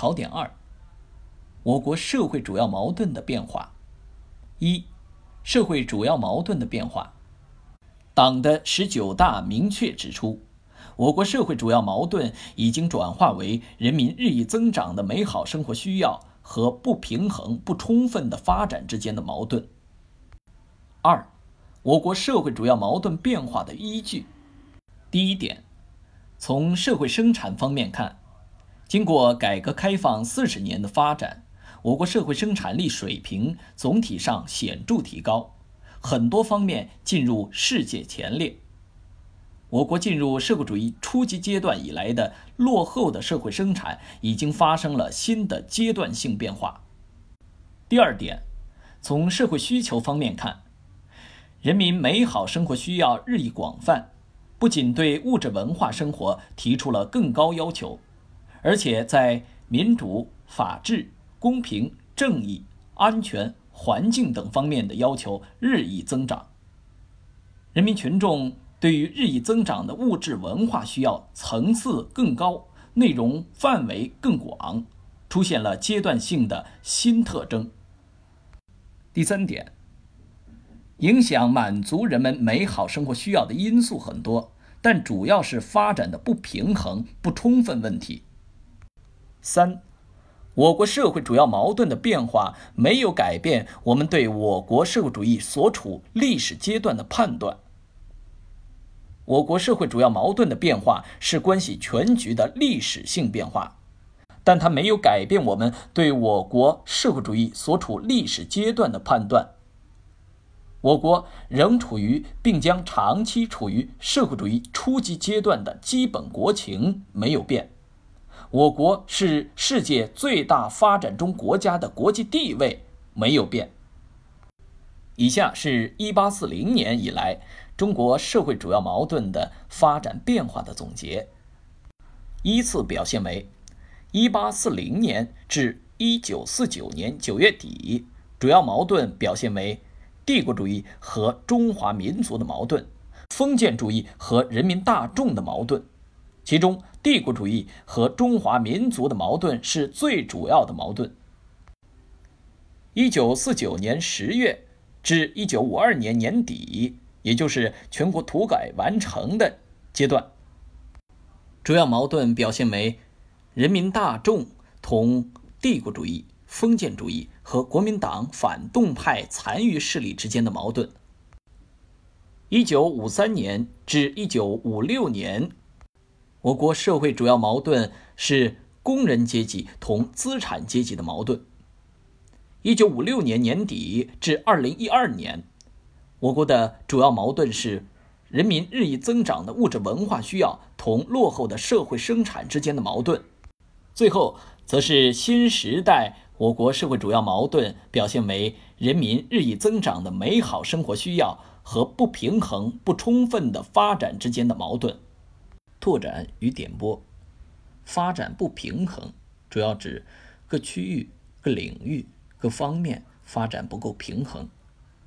考点二：我国社会主要矛盾的变化。一、社会主要矛盾的变化。党的十九大明确指出，我国社会主要矛盾已经转化为人民日益增长的美好生活需要和不平衡不充分的发展之间的矛盾。二、我国社会主要矛盾变化的依据。第一点，从社会生产方面看，经过改革开放四十年的发展，我国社会生产力水平总体上显著提高。很多方面进入世界前列。我国进入社会主义初级阶段以来的落后的社会生产已经发生了新的阶段性变化。第二点，从社会需求方面看，人民美好生活需要日益广泛，不仅对物质文化生活提出了更高要求，而且在民主、法治、公平、正义、安全。环境等方面的要求日益增长，人民群众对于日益增长的物质文化需要层次更高、内容范围更广，出现了阶段性的新特征。第三点，影响满足人们美好生活需要的因素很多，但主要是发展的不平衡、不充分问题。三。我国社会主要矛盾的变化没有改变我们对我国社会主义所处历史阶段的判断。我国社会主要矛盾的变化是关系全局的历史性变化，但它没有改变我们对我国社会主义所处历史阶段的判断。我国仍处于并将长期处于社会主义初级阶段的基本国情没有变。我国是世界最大发展中国家的国际地位没有变。以下是一八四零年以来中国社会主要矛盾的发展变化的总结。依次表现为：一八四零年至一九四九年九月底，主要矛盾表现为帝国主义和中华民族的矛盾，封建主义和人民大众的矛盾。其中，帝国主义和中华民族的矛盾是最主要的矛盾。一九四九年十月至一九五二年年底，也就是全国土改完成的阶段，主要矛盾表现为人民大众同帝国主义、封建主义和国民党反动派残余势力之间的矛盾。一九五三年至一九五六年。我国社会主要矛盾是工人阶级同资产阶级的矛盾。一九五六年年底至二零一二年，我国的主要矛盾是人民日益增长的物质文化需要同落后的社会生产之间的矛盾。最后，则是新时代我国社会主要矛盾表现为人民日益增长的美好生活需要和不平衡不充分的发展之间的矛盾。拓展与点拨，发展不平衡，主要指各区域、各领域、各方面发展不够平衡，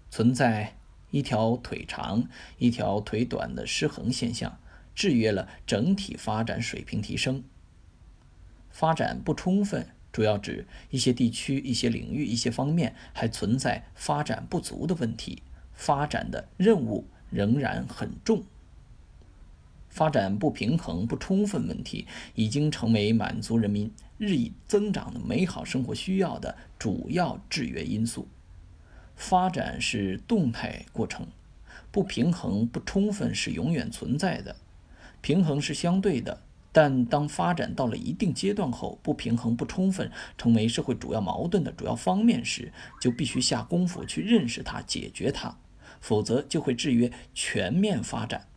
存在一条腿长、一条腿短的失衡现象，制约了整体发展水平提升。发展不充分，主要指一些地区、一些领域、一些方面还存在发展不足的问题，发展的任务仍然很重。发展不平衡不充分问题已经成为满足人民日益增长的美好生活需要的主要制约因素。发展是动态过程，不平衡不充分是永远存在的。平衡是相对的，但当发展到了一定阶段后，不平衡不充分成为社会主要矛盾的主要方面时，就必须下功夫去认识它、解决它，否则就会制约全面发展。